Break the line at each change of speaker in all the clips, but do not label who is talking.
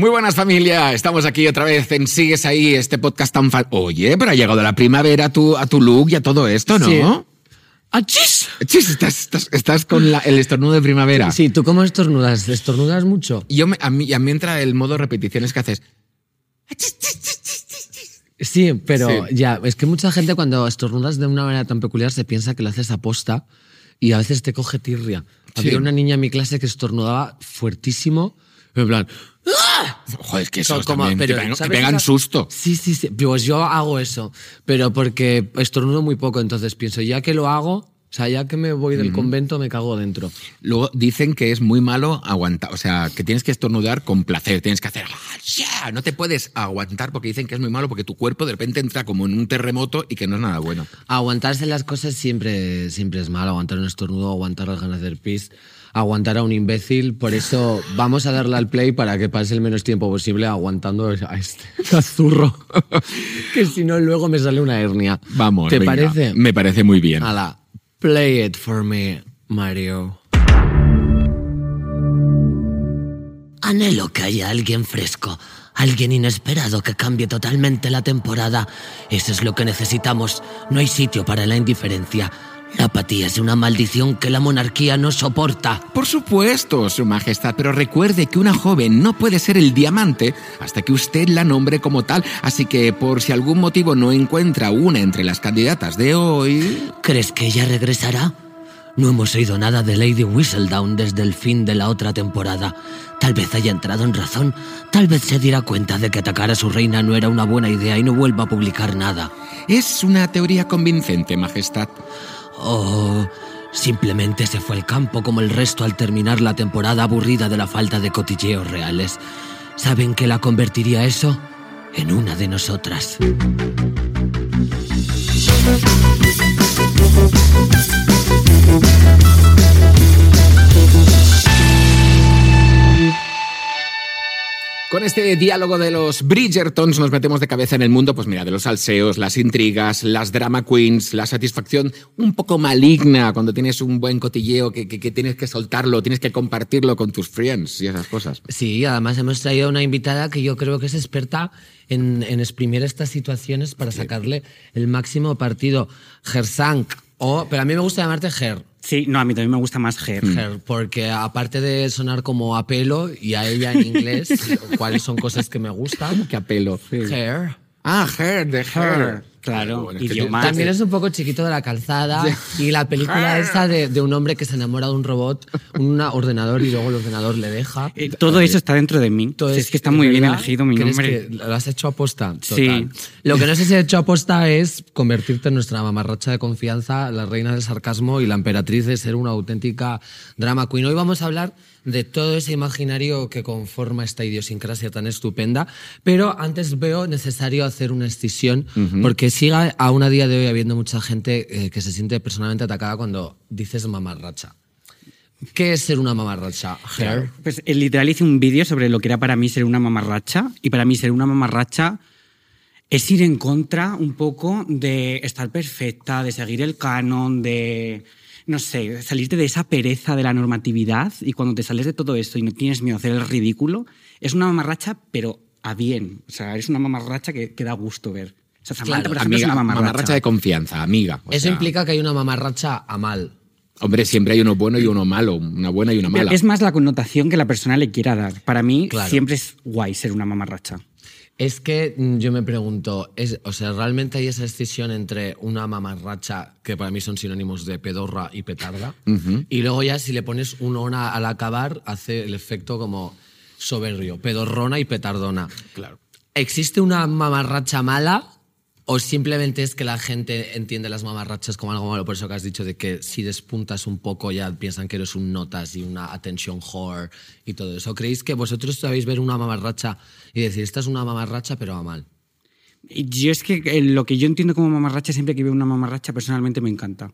Muy buenas familia, estamos aquí otra vez en Sigues ahí, este podcast tan fan. Oye, pero ha llegado la primavera a tu, a tu look y a todo esto, ¿no?
Sí. ¡Achis!
Chis, estás, estás, estás con la- el estornudo de primavera.
Sí, ¿tú cómo estornudas? ¿Estornudas mucho?
Yo me- a, mí, a mí entra el modo repeticiones que haces.
Sí, pero
Sí.
ya, es que mucha gente cuando estornudas de una manera tan peculiar se piensa que lo haces aposta y a veces te coge tirria.
Sí.
Había una niña en mi clase que estornudaba fuertísimo, en plan... ¡ah!
Joder, es que eso
como-
también
pero,
te pegan, te
¿sabes
pegan
esa-
susto.
Sí, sí, sí. Pues yo hago eso, pero porque estornudo muy poco, entonces pienso, ya que lo hago, o sea, ya que me voy del convento, me cago dentro.
Luego dicen que es muy malo aguantar, o sea, que tienes que estornudar con placer, tienes que hacer, "Ah, ya", no te puedes aguantar porque dicen que es muy malo porque tu cuerpo de repente entra como en un terremoto y que no es nada bueno.
Aguantarse las cosas siempre, siempre es malo. Aguantar un estornudo, aguantar las ganas de hacer pis, aguantar a un imbécil. Por eso vamos a darle al play para que pase el menos tiempo posible aguantando a este azurro. que si no, luego me sale una hernia.
Vamos.
¿Te
venga,
parece?
Me parece muy bien.
Ala, play it for me, Mario.
Anhelo que haya alguien fresco, alguien inesperado que cambie totalmente la temporada. Eso es lo que necesitamos. No hay sitio para la indiferencia. La apatía es una maldición que la monarquía no soporta.
Por supuesto, Su Majestad, pero recuerde que una joven no puede ser el diamante hasta que usted la nombre como tal, así que por si algún motivo no encuentra una entre las candidatas de hoy...
¿Crees que ella regresará? No hemos oído nada de Lady Whistledown desde el fin de la otra temporada. Tal vez haya entrado en razón, tal vez se diera cuenta de que atacar a su reina no era una buena idea y no vuelva a publicar nada.
Es una teoría convincente, Majestad.
O simplemente se fue al campo como el resto al terminar la temporada aburrida de la falta de cotilleos reales. ¿Saben qué la convertiría eso? En una de nosotras.
Con este diálogo de los Bridgertons nos metemos de cabeza en el mundo, pues mira, de los salseos, las intrigas, las drama queens, la satisfacción un poco maligna cuando tienes un buen cotilleo que, que- que tienes que soltarlo, tienes que compartirlo con tus friends y esas cosas.
Sí, además hemos traído una invitada que yo creo que es experta en, en exprimir estas situaciones para sacarle el máximo partido. Gersank, o, pero a mí me gusta llamarte Ger.
Sí, no, a mí también me gusta más Ger.
Ger, porque aparte de sonar como a pelo y a ella en inglés, cuáles son cosas que me gustan.
Qué apelo.
Ger.
Ah, her, de her.
Claro,
Bueno, es
También es un poco chiquito de la calzada y la película esa de, de un hombre que se enamora de un robot, un ordenador y luego el ordenador le deja.
Eh, todo eso está dentro de mí.
Todo
es que está muy bien elegido mi
¿Crees
nombre.
que lo has hecho aposta?
Sí.
Lo que no sé si he hecho aposta es convertirte en nuestra mamarracha de confianza, la reina del sarcasmo y la emperatriz de ser una auténtica drama queen. Hoy vamos a hablar de todo ese imaginario que conforma esta idiosincrasia tan estupenda, pero antes veo necesario hacer una escisión porque siga aún a día de hoy habiendo mucha gente eh, que se siente personalmente atacada cuando dices mamarracha. ¿Qué es ser una mamarracha? Ger?
Pues eh, literal hice un vídeo sobre lo que era para mí ser una mamarracha. Y para mí ser una mamarracha es ir en contra un poco de estar perfecta, de seguir el canon, de, no sé, salirte de esa pereza de la normatividad. Y cuando te sales de todo esto y no tienes miedo a hacer el ridículo, es una mamarracha, pero a bien. O sea, es una mamarracha que, que da gusto ver. O sea, Samantha, por ejemplo, es una mamarracha.
mamarracha de confianza, amiga. O
Eso
sea,
implica que hay una mamarracha a mal.
Hombre, siempre hay uno bueno y uno malo, una buena y una
Pero
mala.
Es más la connotación que la persona le quiera dar. Para mí
Claro.
siempre es guay ser una mamarracha.
Es que mm, yo me pregunto, es, o sea, ¿realmente hay esa escisión entre una mamarracha, que para mí son sinónimos de pedorra y petarda, y luego ya si le pones un ona al acabar, hace el efecto como soberbio, pedorrona y petardona?
Claro.
¿Existe una mamarracha mala o simplemente es que la gente entiende las mamarrachas como algo malo? Por eso que has dicho de que si despuntas un poco ya piensan que eres un notas y una attention whore y todo eso. ¿Creéis que vosotros sabéis ver una mamarracha y decir, esta es una mamarracha pero a mal?
Yo es que eh, lo que yo entiendo como mamarracha, siempre que veo una mamarracha, personalmente me encanta.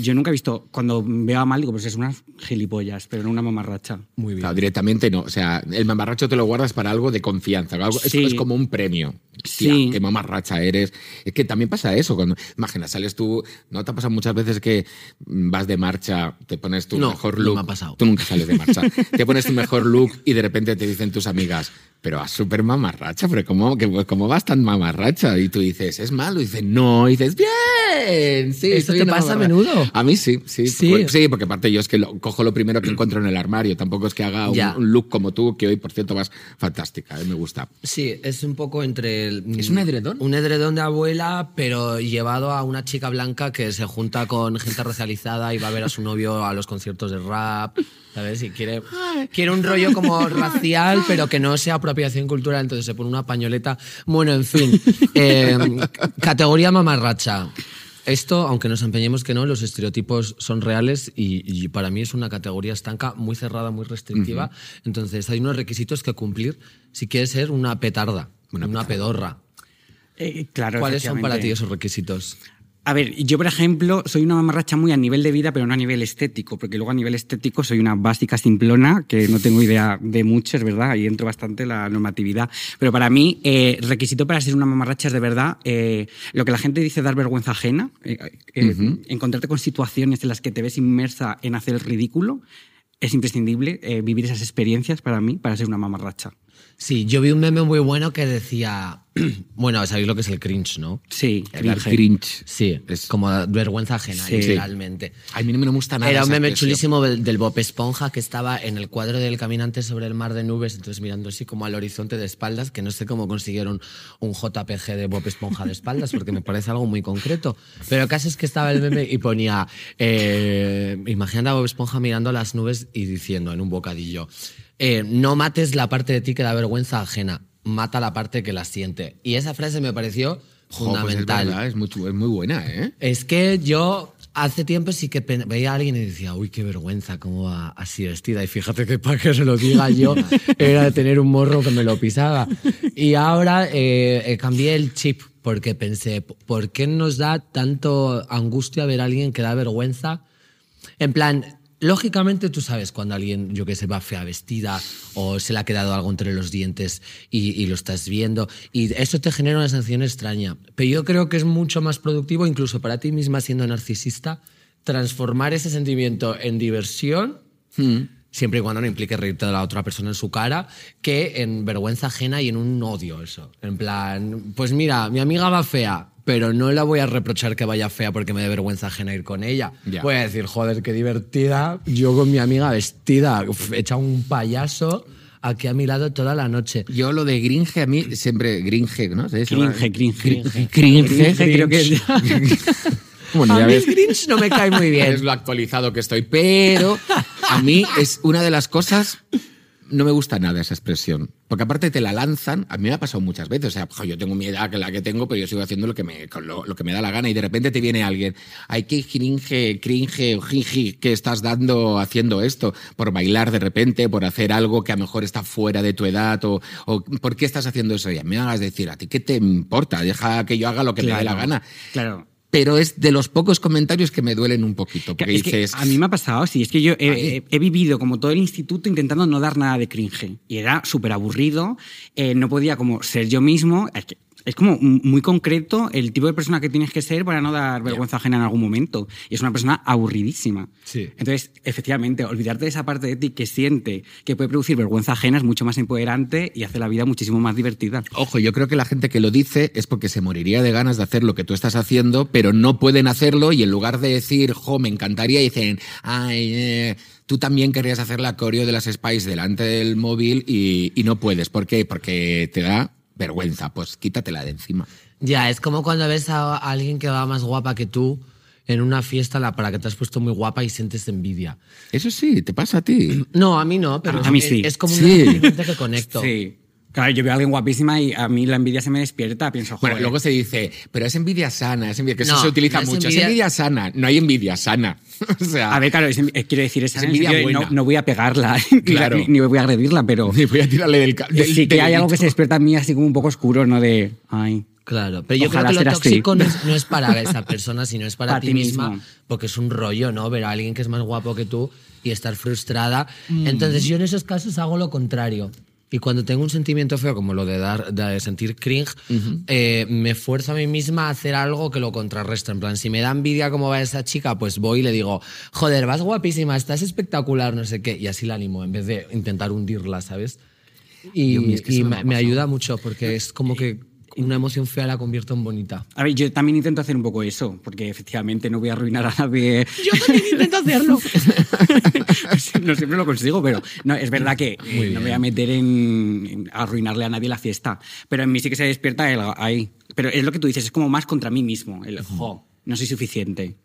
Yo nunca he visto, cuando veo a mal, digo, pues es unas gilipollas, pero no una mamarracha.
Muy bien.
Claro, directamente no. O sea, el mamarracho te lo guardas para algo de confianza. algo- es-
Sí.
es, como un premio.
Sí.
Qué mamarracha eres. Es que también pasa eso. Cuando, imagina, sales tú. ¿No te ha pasado muchas veces que vas de marcha, te pones tu
No,
mejor
no
look?
me ha pasado.
Tú nunca sales de marcha. te pones tu mejor look y de repente te dicen tus amigas, pero vas súper mamarracha, pero ¿cómo, que, cómo vas tan mamarracha? Y tú dices, es malo. Y dices, no. Y dices, bien. Sí,
¿Esto te pasa a
mamarracha". A mí sí, sí.
Sí.
Sí, porque aparte yo es que lo- cojo lo primero que encuentro en el armario. Tampoco es que haga un, look como tú, que hoy, por cierto, vas fantástica. eh, me gusta.
Sí, es un poco entre... el-
¿Es un edredón?
Un edredón de abuela, pero llevado a una chica blanca que se junta con gente racializada y va a ver a su novio a los conciertos de rap, ¿sabes? Y quiere, quiere un rollo como racial, pero que no sea apropiación cultural, entonces se pone una pañoleta. Bueno, en fin. eh, categoría mamarracha. Esto, aunque nos empeñemos que no, los estereotipos son reales y, y para mí es una categoría estanca, muy cerrada, muy restrictiva. Entonces hay unos requisitos que cumplir si quieres ser una petarda, una, pedorra.
Eh, claro,
¿Cuáles son para ti esos requisitos?
A ver, yo por ejemplo soy una mamarracha muy a nivel de vida, pero no a nivel estético, porque luego a nivel estético soy una básica simplona que no tengo idea de mucho, es verdad, ahí entro bastante la normatividad. Pero para mí, eh, requisito para ser una mamarracha es de verdad eh, lo que la gente dice dar vergüenza ajena, eh, eh, encontrarte con situaciones en las que te ves inmersa en hacer el ridículo. Es imprescindible vivir esas experiencias para mí, para ser una mamarracha.
Sí, yo vi un meme muy bueno que decía, bueno, sabéis lo que es el cringe, ¿no?
Sí,
El
cringe.
cringe.
Sí,
Es-
como vergüenza ajena,
Sí.
literalmente.
A mí no me gusta nada.
Era un meme chulísimo del, del Bob Esponja que estaba en el cuadro del caminante sobre el mar de nubes, entonces mirando así como al horizonte de espaldas, que no sé cómo consiguieron un JPG de Bob Esponja de espaldas, porque me parece algo muy concreto. Pero el caso es que estaba el meme y ponía, eh, imagina a Bob Esponja mirando las nubes y diciendo en un bocadillo, eh, no mates la parte de ti que da vergüenza ajena, mata la parte que la siente. Y esa frase me pareció
Jo, pues es
fundamental.
verdad, es, muy, chu- es muy buena, ¿eh?
Es que yo hace tiempo sí que veía a alguien y decía, uy, qué vergüenza, cómo va así vestida. Y fíjate que para que se lo diga yo era tener un morro que me lo pisaba. Y ahora eh, eh, cambié el chip porque pensé, ¿por qué nos da tanto angustia ver a alguien que da vergüenza? En plan, lógicamente tú sabes cuando alguien, yo que sé, va fea vestida o se le ha quedado algo entre los dientes y, y lo estás viendo y eso te genera una sensación extraña. Pero yo creo que es mucho más productivo, incluso para ti misma siendo narcisista, transformar ese sentimiento en diversión. Siempre y cuando no implique reírte de la otra persona en su cara, que en vergüenza ajena y en un odio eso. En plan, pues mira, mi amiga va fea, pero no la voy a reprochar que vaya fea porque me dé vergüenza ajena ir con ella.
Ya.
Voy a decir, joder, qué divertida. Yo con mi amiga vestida, uf, hecha un payaso aquí a mi lado toda la noche.
Yo lo de gringe a mí siempre gringe, ¿no?
Cringe, cringe.
Cringe, cringe,
creo que es-
Bueno,
a
ya
mí
ves.
Grinch no me cae muy bien.
Es lo actualizado que estoy, pero a mí es una de las cosas no me gusta nada esa expresión. Porque aparte te la lanzan, a mí me ha pasado muchas veces. O sea, jo, yo tengo mi edad que la que tengo, pero yo sigo haciendo lo que me, lo, lo que me da la gana. Y de repente te viene alguien, ay, qué cringe, cringe jinji que estás dando haciendo esto. Por bailar de repente, por hacer algo que a lo mejor está fuera de tu edad. O, o ¿por qué estás haciendo eso? Y me hagas decir, ¿a ti qué te importa? Deja que yo haga lo que me dé la gana.
Claro.
Pero es de los pocos comentarios que me duelen un poquito. Porque
Es que
dices,
a mí me ha pasado, sí, es que yo he- he vivido como todo el instituto intentando no dar nada de cringe. Y era súper aburrido, eh, no podía como ser yo mismo. Es, como muy concreto el tipo de persona que tienes que ser para no dar vergüenza ajena en algún momento. Y es una persona aburridísima.
Sí.
Entonces, efectivamente, olvidarte de esa parte de ti que siente que puede producir vergüenza ajena es mucho más empoderante y hace la vida muchísimo más divertida.
Ojo, yo creo que la gente que lo dice es porque se moriría de ganas de hacer lo que tú estás haciendo, pero no pueden hacerlo y en lugar de decir, jo, me encantaría, dicen, ay, eh, tú también querrías hacer la coreo de las Spice delante del móvil y, y no puedes. ¿Por qué? Porque te da vergüenza. Pues quítatela de encima.
Ya, es como cuando ves a alguien que va más guapa que tú en una fiesta la- para que te has puesto muy guapa y sientes envidia.
Eso sí, te pasa a ti.
No, a mí no, pero
A mí
es,
sí.
es como
Sí.
un sentimiento que conecto.
Sí. Claro, yo veo a alguien guapísima y a mí la envidia se me despierta, pienso,
Bueno,
joder.
luego se dice, pero es envidia sana, es envidia, que eso
No,
se utiliza
no es
mucho.
envidia-
Es envidia sana, no hay envidia sana. o sea,
A ver, claro, es eh, quiero decir, es,
Es envidia
no,
buena.
no voy a pegarla,
Claro.
ni, ni voy a agredirla, pero
ni voy a tirarle del, ca- del
sí que hay algo que se despierta en mí así como un poco oscuro, ¿no? De, ay,
Claro, pero yo
Ojalá
creo que lo tóxico no es, no es para esa persona, sino es para,
Para
ti
ti
misma,
mismo.
porque es un rollo, ¿no? Ver a alguien que es más guapo que tú y estar frustrada.
Mm.
Entonces yo en esos casos hago lo contrario. Y cuando tengo un sentimiento feo, como lo de dar, de sentir cringe, eh, me esfuerzo a mí misma a hacer algo que lo contrarresta. En plan, si me da envidia cómo va esa chica, pues voy y le digo, joder, vas guapísima, estás espectacular, no sé qué. Y así la animo, en vez de intentar hundirla, ¿sabes? Y,
es que me
ayuda mucho porque es como que una emoción fea la convierto en bonita.
A ver, yo también intento hacer un poco eso, porque efectivamente no voy a arruinar a nadie.
Yo también intento hacerlo.
no siempre lo consigo, pero no, es verdad que eh, no me voy a meter en, en arruinarle a nadie la fiesta. Pero en mí sí que se despierta el ahí. Pero es lo que tú dices, es como más contra mí mismo. El jo, no soy suficiente.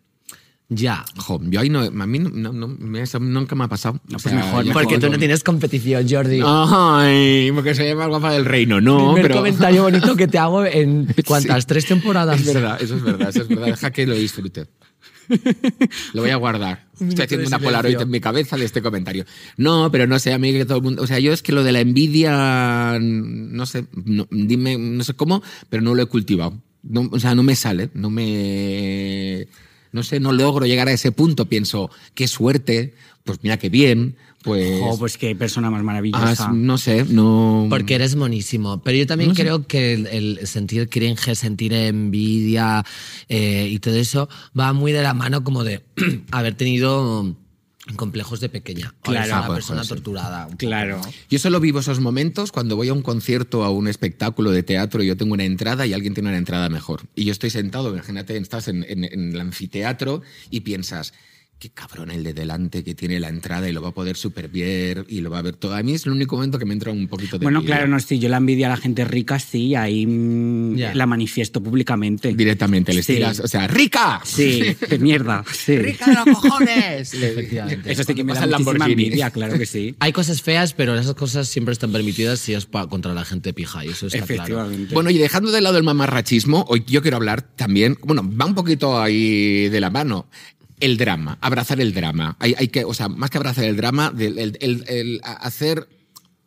Ya.
Jo, yo ahí no, a mí no, nunca me ha pasado.
Pues mejor,
Porque
como-
tú no tienes competición, Jordi.
Ay, porque soy más guapa del reino, no,
Primer
pero...
comentario bonito que te hago en cuántas,
Sí.
tres temporadas.
Es verdad, eso es verdad, eso es verdad. Deja que lo disfrute. Lo voy a guardar. Estoy haciendo una polaroid en mi cabeza de este comentario. No, pero no sé, a mí que todo el mundo... O sea, yo es que lo de la envidia, no sé, no, dime, no sé cómo, pero no lo he cultivado. No, o sea, no me sale, no me... No sé, no logro llegar a ese punto. Pienso, qué suerte, pues mira qué bien, pues...
Jo, pues qué persona más maravillosa.
ah, no sé, no...
Porque eres monísimo. Pero yo también
No sé.
creo que el, el sentir cringe, sentir envidia eh, y todo eso va muy de la mano como de haber tenido complejos de pequeña. O
Claro.
una
Ah, pues,
persona
sí.
torturada.
Claro.
Yo solo vivo esos momentos cuando voy a un concierto, a un espectáculo de teatro y yo tengo una entrada y alguien tiene una entrada mejor. Y yo estoy sentado, imagínate, estás en, en- en el anfiteatro y piensas, qué cabrón el de delante que tiene la entrada y lo va a poder super bien y lo va a ver todo. A mí es el único momento que me entra un poquito de
Bueno,
envidia.
claro, no, sí, yo la envidia a la gente rica, sí, ahí mm, la manifiesto públicamente.
Directamente, le
Sí.
tiras, o sea, ¡rica!
Sí, de mierda, sí.
¡Rica de los cojones!
Efectivamente.
Eso sí que me da muchísima envidia, claro que sí.
Hay cosas feas, pero esas cosas siempre están permitidas si es pa- contra la gente pija. Y eso está claro.
Efectivamente.
Bueno, y dejando de lado el mamarrachismo, hoy yo quiero hablar también, bueno, va un poquito ahí de la mano. El drama, abrazar el drama. Hay, hay que, o sea, más que abrazar el drama, el, el- el hacer.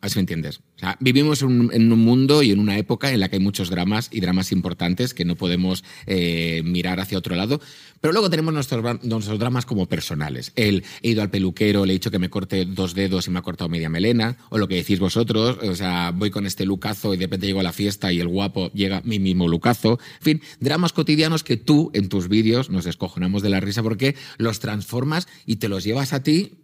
A ver si me entiendes. O sea, vivimos en un mundo y en una época en la que hay muchos dramas y dramas importantes que no podemos eh, mirar hacia otro lado. Pero luego tenemos nuestros, nuestros dramas como personales. El he ido al peluquero, le he dicho que me corte dos dedos y me ha cortado media melena. O lo que decís vosotros, o sea, voy con este lucazo y de repente llego a la fiesta y el guapo llega mi mismo lucazo. En fin, dramas cotidianos que tú en tus vídeos nos descojonamos de la risa porque los transformas y te los llevas a ti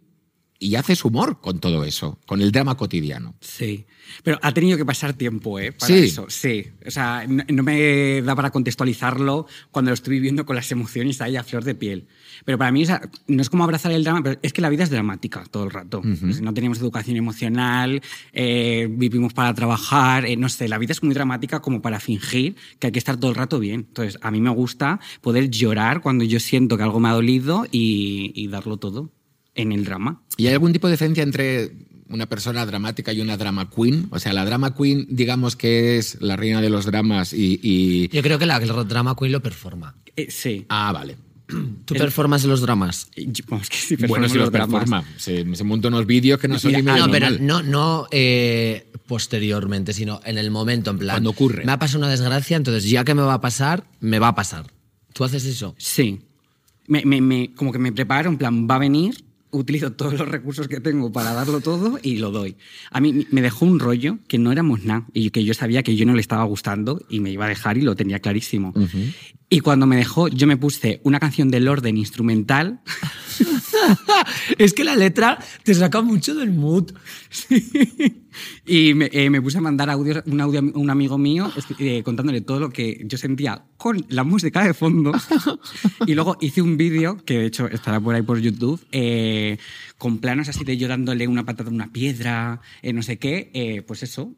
y haces humor con todo eso, con el drama cotidiano.
Sí. Pero ha tenido que pasar tiempo, ¿eh? Para
Sí.
eso. Sí. O sea, no, no me da para contextualizarlo cuando lo estoy viviendo con las emociones ahí a flor de piel. Pero para mí o sea, no es como abrazar el drama, pero es que la vida es dramática todo el rato. No tenemos educación emocional, eh, vivimos para trabajar, eh, no sé, la vida es muy dramática como para fingir que hay que estar todo el rato bien. Entonces, a mí me gusta poder llorar cuando yo siento que algo me ha dolido y, y darlo todo en el drama.
¿Y hay algún tipo de diferencia entre una persona dramática y una drama queen? O sea, la drama queen, digamos que es la reina de los dramas y... y-
Yo creo que la drama queen lo performa.
Eh, sí.
Ah, vale.
¿Tú performas en los dramas?
Yo- Vamos, que sí,
bueno, si los
los
performa. Se, se monta unos vídeos que no son
Mira, ah,
no, pero no, no eh, posteriormente, sino en el momento, en plan.
Cuando ocurre.
Me ha pasado una desgracia, entonces ya que me va a pasar, me va a pasar. ¿Tú haces eso?
Sí. Me, me- me- como que me preparo, en plan, va a venir, utilizo todos los recursos que tengo para darlo todo y lo doy. A mí me dejó un rollo que no éramos nada y que yo sabía que yo no le estaba gustando y me iba a dejar y lo tenía clarísimo. Y cuando me dejó, yo me puse una canción del orden instrumental
es que la letra te saca mucho del mood.
y me, eh, me puse a mandar audios, un audio a un amigo mío es- eh, contándole todo lo que yo sentía con la música de fondo. y luego hice un vídeo, que de hecho estará por ahí por YouTube, eh, con planos así de yo dándole una patada a una piedra, no sé qué. pues eso,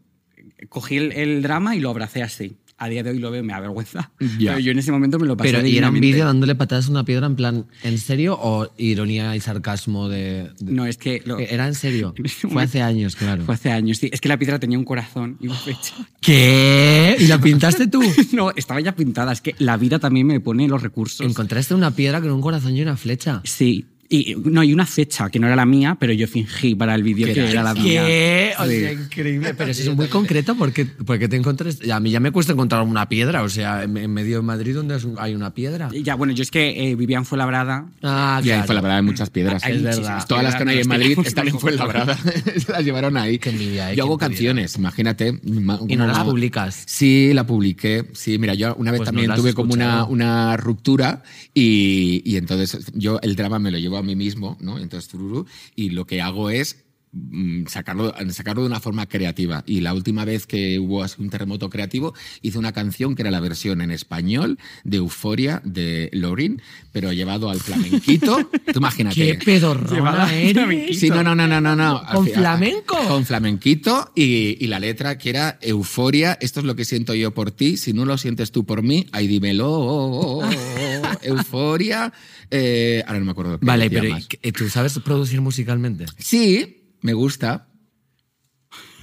cogí el, el drama y lo abracé así. A día de hoy lo veo, me avergüenza.
Ya.
Pero yo en ese momento me lo pasé
Pero, ¿y era un vídeo dándole patadas a una piedra en plan, ¿en serio? ¿O ironía y sarcasmo de.? de-
No, es que... lo-
Era en serio. Fue hace años, claro.
Fue hace años, sí. Es que la piedra tenía un corazón y una fecha.
¿Qué? ¿Y la pintaste tú?
No, estaba ya pintada. Es que la vida también me pone los recursos.
Encontraste una piedra con un corazón y una flecha.
Sí, Y no, y una fecha que no era la mía, pero yo fingí para el vídeo que era la mía.
¿Qué? O
Sí.
sea, increíble. Pero eso es muy concreto porque, porque te encuentras. A mí ya me cuesta encontrar una piedra. O sea, en, en medio de Madrid donde hay una piedra.
Ya, bueno, yo es que eh, vivía en Fuenlabrada.
Ah,
Y
claro.
fue la verdad hay muchas piedras.
Hay
Es verdad. Todas las que no hay en Madrid están en. Fuenlabrada. Las llevaron ahí.
Qué envidia, eh,
Yo hago canciones, imagínate. ma-
Y no las publicas.
Sí, la publiqué. Sí, mira, yo una vez
Pues
también tuve como una, una ruptura y, y entonces yo el drama me lo llevo a mí mismo, ¿no? Entonces, tururú, y lo que hago es sacarlo, sacarlo de una forma creativa. Y la última vez que hubo así un terremoto creativo, hice una canción que era la versión en español de Euforia de Lorin, pero llevado al flamenquito. Tú imagínate.
¡Qué pedorrona eres!
Sí, no, no, no, no, no. no.
¿Con flamenco?
Con flamenquito y, y la letra que era euforia, esto es lo que siento yo por ti, si no lo sientes tú por mí, ahí dímelo, euforia. eh, ahora no me acuerdo. qué
Vale, pero
más.
¿y- ¿tú sabes producir musicalmente?
Sí, me gusta.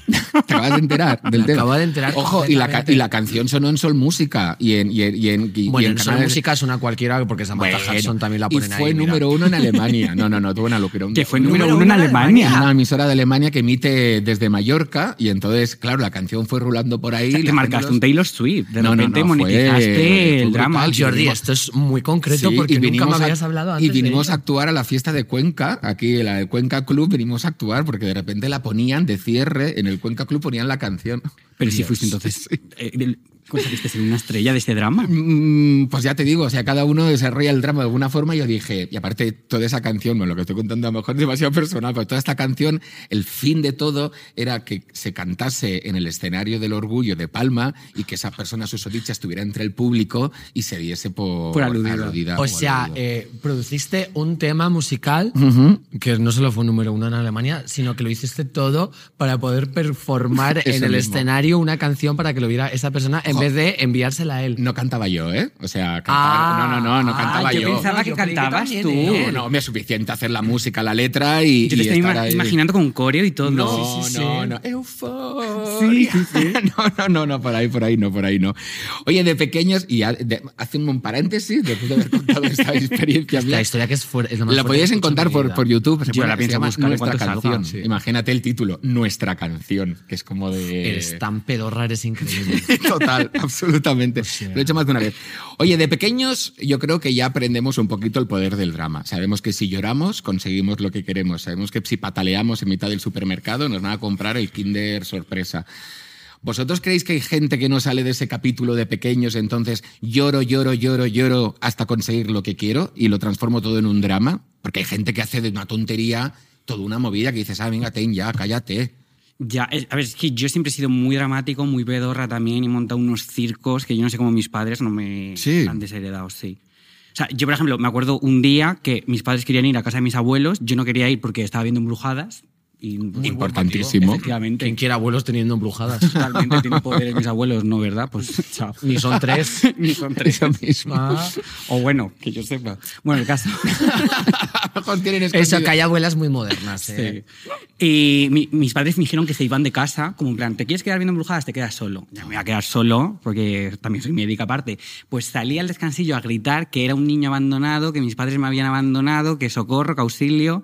Te acabas de enterar del tema.
acabo de enterar
Ojo, y la, y la canción sonó en Sol Música y en, y en, y en, y-
Bueno,
y
en Sol
canales-
Música suena cualquiera porque Samantha
Bueno,
Hudson también la
y
ponen ahí.
fue
mira.
número uno en Alemania. No, no, no, tuvo una locura.
Que fue número uno en Alemania.
Una emisora de Alemania que emite desde Mallorca y entonces, claro, la canción fue rulando por ahí.
Te
la
marcaste un Taylor Swift. De
No,
repente
no,
monetizaste
fue
el drama.
brutal.
Jordi, esto es muy concreto
Sí,
porque
y
nunca
vinimos
me
a-
habías hablado antes.
Y vinimos
de
a actuar a la fiesta de Cuenca, aquí en el Cuenca Club, vinimos a actuar porque de repente la ponían de cierre, en el Cuenca Club ponían la canción.
Pero si fuiste entonces. eh, ¿Conseguiste ser una estrella de este drama?
Mm, Pues ya te digo, o sea, cada uno desarrolla el drama de alguna forma y yo dije, y aparte toda esa canción, bueno, lo que estoy contando a lo mejor es demasiado personal, pero toda esta canción, el fin de todo era que se cantase en el escenario del orgullo de Palma y que esa persona susodicha estuviera entre el público y se diese por,
Por aludida.
O
o
sea, eh, produciste un tema musical que no solo fue número uno en Alemania, sino que lo hiciste todo para poder performar en el
mismo.
escenario una canción para que lo viera esa persona en
Jo.
vez de enviársela a él.
No cantaba yo, ¿eh? O sea, cantaba,
Ah,
no, no, no, no
ah,
cantaba
yo
yo.
pensaba
No,
que
yo creí que
cantabas
también
tú.
él.
No, no, me es suficiente hacer la música, la letra y,
Yo te
y
estoy
estar
ima-
ahí.
imaginando con coreo y todo.
No,
Sí, sí, sí.
no, no. Euforia. no, no, no, no, por ahí, por ahí, no, por ahí, no. Oye, de pequeños, y ya- de- hace un paréntesis después de haber contado esta experiencia mía.
La historia que es, es lo más
La
fuerte
podéis encontrar por, por YouTube.
Yo la pienso buscar
Nuestra canción. Imagínate el título, Nuestra canción, que es como de.
Eres tan pedorra, eres increíble.
Total, absolutamente.
sea.
Lo he hecho más de una vez. Oye, de pequeños yo creo que ya aprendemos un poquito el poder del drama. Sabemos que si lloramos conseguimos lo que queremos. Sabemos que si pataleamos en mitad del supermercado nos van a comprar el Kinder sorpresa. ¿Vosotros creéis que hay gente que no sale de ese capítulo de pequeños, entonces lloro, lloro, lloro, lloro hasta conseguir lo que quiero y lo transformo todo en un drama? Porque hay gente que hace de una tontería toda una movida que dices, ah, venga, ten ya, cállate.
Ya, a ver, es que yo siempre he sido muy dramático, muy pedorra también y he montado unos circos que yo no sé cómo mis padres no me
Sí.
han desheredado, sí. O sea, yo, por ejemplo, me acuerdo un día que mis padres querían ir a casa de mis abuelos, yo no quería ir porque estaba viendo embrujadas. Y,
Importantísimo.
Efectivamente.
Quien quiera abuelos teniendo embrujadas.
Totalmente tienen poderes mis abuelos, ¿no, verdad? Pues chao.
Ni son tres.
Ni son tres.
Ah.
O bueno, que yo sepa. Bueno, el caso.
A lo mejor tienen
Eso,
escondido-
que hay abuelas muy modernas. ¿eh?
Sí. Y mi- mis padres me dijeron que se iban de casa, como en plan, ¿te quieres quedar viendo embrujadas? Te quedas solo. Ya me voy a quedar solo, porque también soy médica aparte. Pues salí al descansillo a gritar que era un niño abandonado, que mis padres me habían abandonado, que socorro, que auxilio.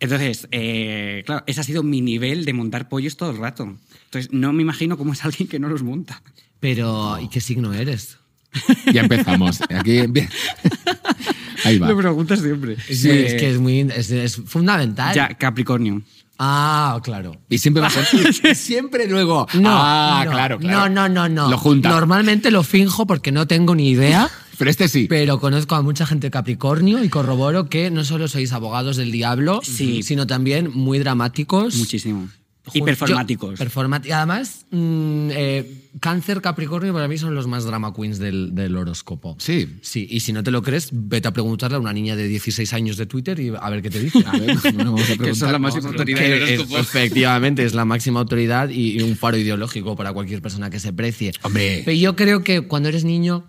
Entonces, eh, claro, ese ha sido mi nivel de montar pollos todo el rato. Entonces, no me imagino cómo es alguien que no los monta.
Pero, ¿y qué signo eres?
Ya empezamos. Aquí bien. Ahí va.
Lo preguntas siempre.
Sí,
Eh,
es que es muy es, es fundamental.
Ya, Capricornio.
Ah, claro.
Y siempre va a ser. siempre luego.
No,
ah,
no,
claro, claro.
No, no, no, no.
Lo junta.
Normalmente lo finjo porque no tengo ni idea,
Pero este sí.
pero conozco a mucha gente Capricornio y corroboro que no solo sois abogados del diablo,
Sí.
sino también muy dramáticos.
Muchísimo. Y performáticos.
Yo- performati- Además, mm, eh, Cáncer, Capricornio para mí son los más drama queens del, del horóscopo.
Sí.
Sí, y si no te lo crees, vete a preguntarle a una niña de 16 años de Twitter y a ver qué te dice.
A ver, bueno, vamos a preguntar.
son la máxima autoridad.
Que
del
es-
horóscopo.
efectivamente, es la máxima autoridad y, y un faro ideológico para cualquier persona que se precie.
Hombre.
Pero yo creo que cuando eres niño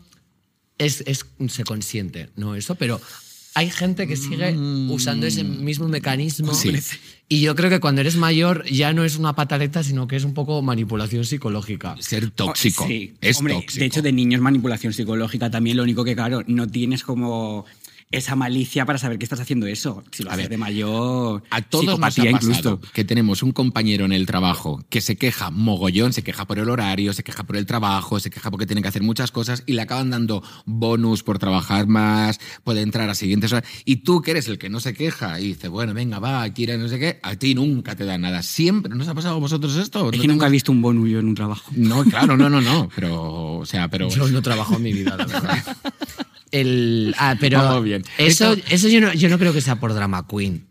es, es- se consiente, ¿no? Eso, pero hay gente que sigue usando ese mismo mecanismo.
Sí.
Y yo creo que cuando eres mayor ya no es una pataleta, sino que es un poco manipulación psicológica.
Ser tóxico.
Oh, Sí.
Es
Hombre,
tóxico.
De hecho, de niños manipulación psicológica también. Lo único que, claro, no tienes como esa malicia para saber que estás haciendo eso. Si lo
A
haces
ver,
de mayor,
A todos nos ha
psicopatía
pasado
incluso.
que tenemos un compañero en el trabajo que se queja mogollón, se queja por el horario, se queja por el trabajo, se queja porque tiene que hacer muchas cosas y le acaban dando bonus por trabajar más, puede entrar a siguientes horas. Y tú que eres el que no se queja y dice, bueno, venga, va, quiere no sé qué, a ti nunca te dan nada. Siempre, ¿no os ha pasado a vosotros esto?
Es
¿No
que nunca he visto un bonus yo en un trabajo.
No, claro, no, no, no, pero, o sea, pero...
Yo no trabajo en mi vida, la verdad. El, ah, pero
Vamos bien.
eso,
Esto-
eso yo, no, yo no creo que sea por drama queen.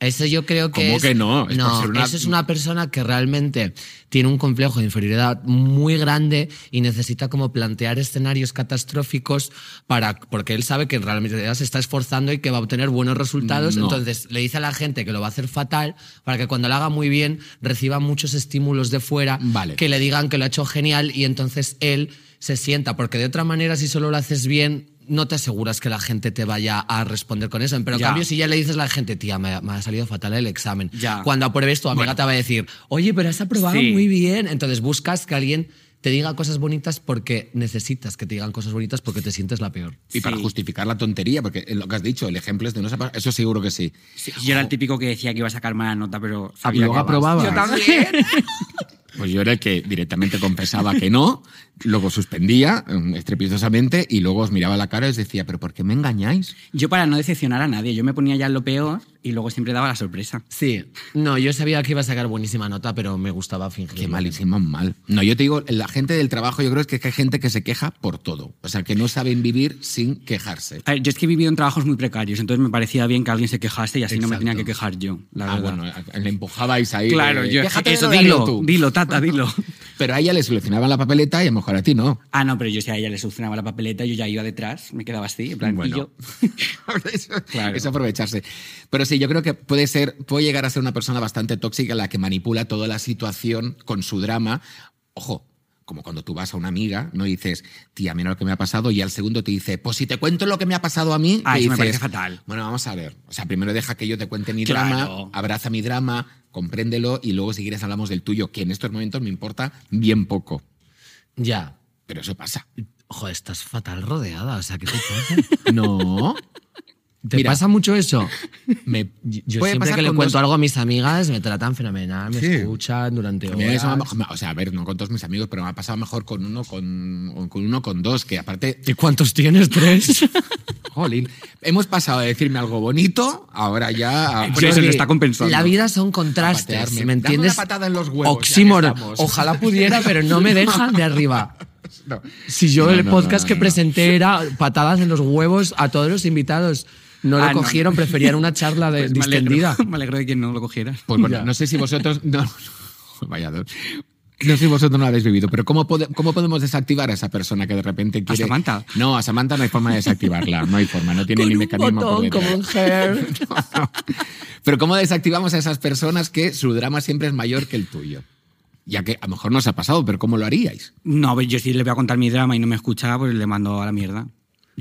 Eso yo creo que
¿Cómo
es,
que no? Es
no,
una-
eso es una persona que realmente tiene un complejo de inferioridad muy grande y necesita como plantear escenarios catastróficos para porque él sabe que realmente se está esforzando y que va a obtener buenos resultados.
No.
Entonces le dice a la gente que lo va a hacer fatal para que cuando lo haga muy bien reciba muchos estímulos de fuera
Vale.
que le digan que lo ha hecho genial y entonces él se sienta, porque de otra manera si solo lo haces bien, no te aseguras que la gente te vaya a responder con eso. Pero en cambio, si ya le dices a la gente, tía, me, me ha salido fatal el examen,
Ya.
cuando apruebes tu amiga
Bueno.
te va a decir, oye, pero has aprobado
Sí.
muy bien. Entonces buscas que alguien te diga cosas bonitas porque necesitas que te digan cosas bonitas porque te sientes la peor.
Y para justificar la tontería, porque lo que has dicho, el ejemplo es de no se ha pasado, eso seguro que sí.
Sí, yo era el típico que decía que iba a sacar mala nota, pero. Sabía
luego
que-
aprobabas.
Yo también.
Pues yo era el que directamente confesaba que no, luego suspendía mm, estrepitosamente y luego os miraba la cara y os decía, ¿pero por qué me engañáis?
Yo para no decepcionar a nadie, yo me ponía ya lo peor y luego siempre daba la sorpresa.
Sí, no, yo sabía que iba a sacar buenísima nota, pero me gustaba fingir.
Qué malísimo, mal. No, yo te digo, la gente del trabajo yo creo que hay gente que se queja por todo. O sea, que no saben vivir sin quejarse.
A ver, yo es que he vivido en trabajos muy precarios, entonces me parecía bien que alguien se quejase y así no me
Exacto.
tenía que quejar yo, la
Ah,
verdad.
bueno, le empujabais ahí.
claro,
de,
yo.
"Quéjate de
Eso, dilo,
tú".
dilo, tata, dilo.
Pero a ella le solucionaban la papeleta y a lo mejor a ti no.
Ah, no, pero yo si a ella le solucionaba la papeleta, yo ya iba detrás, me quedaba así, en plan,
Bueno.
y yo.
eso,
Claro.
eso aprovecharse. Pero sí, yo creo que puede ser, puede llegar a ser una persona bastante tóxica la que manipula toda la situación con su drama. Ojo, como cuando tú vas a una amiga, no dices, tía, mira lo que me ha pasado, y al segundo te dice, pues si te cuento lo que me ha pasado a mí,
Ah,
te
eso me
dices,
parece fatal.
Bueno, vamos a ver. O sea, primero deja que yo te cuente mi
Claro.
drama, abraza mi drama, compréndelo, y luego si quieres hablamos del tuyo, que en estos momentos me importa bien poco.
Ya.
Pero eso pasa.
Joder, estás fatal rodeada, o sea, ¿qué te pasa?
No.
¿Te
Mira.
pasa mucho eso?
Me,
Yo
puede
siempre
pasar
que le
con
cuento
dos-
algo a mis amigas me tratan fenomenal, me
Sí.
escuchan durante
A mí eso
horas.
me- o sea, a ver, no con todos mis amigos, pero me ha pasado mejor con uno, con, con uno, con dos, que aparte,
¿Y cuántos tienes? ¿Tres?
jolín, hemos pasado de decirme algo bonito, ahora ya a,
Por eso lo está compensando.
La vida son contrastes,
patearme.
¿me
Dame
entiendes?
una patada en los huevos, ya que
Oxímoron.
estamos.
Ojalá pudiera, pero no me dejan de arriba.
No.
Si yo
No,
el
no,
podcast
no,
que
no, no.
presenté era patadas en los huevos a todos los invitados. No
Ah,
lo
no.
cogieron, preferían una charla de,
Pues me, alegro,
distendida.
me alegro de que no lo cogieras.
Pues bueno,
Ya.
no sé si vosotros. No, vaya dos. No sé si vosotros no lo habéis vivido, pero ¿cómo, pode- ¿cómo podemos desactivar a esa persona que de repente quiere.
Samantha?
No, a Samantha no hay forma de desactivarla. No hay forma, no tiene ni mecanismo. por detrás.
como un hair.
Pero ¿cómo desactivamos a esas personas que su drama siempre es mayor que el tuyo? Ya que a lo mejor nos ha pasado, pero ¿cómo lo haríais?
No, pues yo si le voy a contar mi drama y no me escucha, pues le mando a la mierda.